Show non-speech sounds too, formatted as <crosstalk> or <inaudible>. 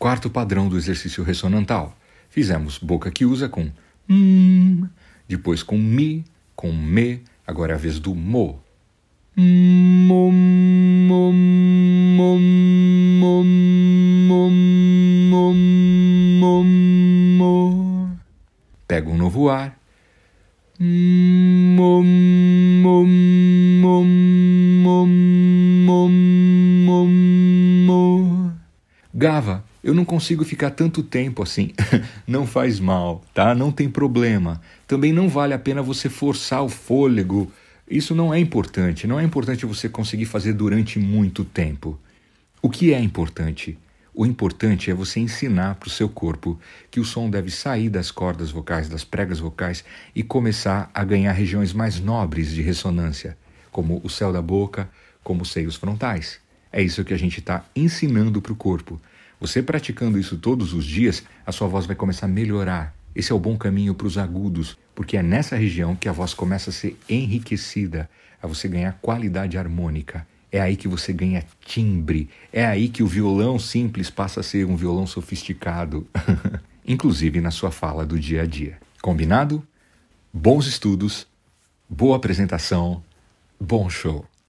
Quarto padrão do exercício ressonantal. Fizemos boca que usa com hum, depois com mi, com me, agora é a vez do mo. Mo, mo, mo, mo, mo, mo, mo, mo. Pega um novo ar. Mo, mo, mo, mo, Gava, eu não consigo ficar tanto tempo assim. <laughs> não faz mal, tá? Não tem problema. Também não vale a pena você forçar o fôlego. Isso não é importante. Não é importante você conseguir fazer durante muito tempo. O que é importante? O importante é você ensinar para o seu corpo que o som deve sair das cordas vocais, das pregas vocais e começar a ganhar regiões mais nobres de ressonância, como o céu da boca, como os seios frontais. É isso que a gente está ensinando para o corpo. Você praticando isso todos os dias, a sua voz vai começar a melhorar. Esse é o bom caminho para os agudos, porque é nessa região que a voz começa a ser enriquecida, a você ganhar qualidade harmônica. É aí que você ganha timbre. É aí que o violão simples passa a ser um violão sofisticado, <laughs> inclusive na sua fala do dia a dia. Combinado? Bons estudos, boa apresentação, bom show.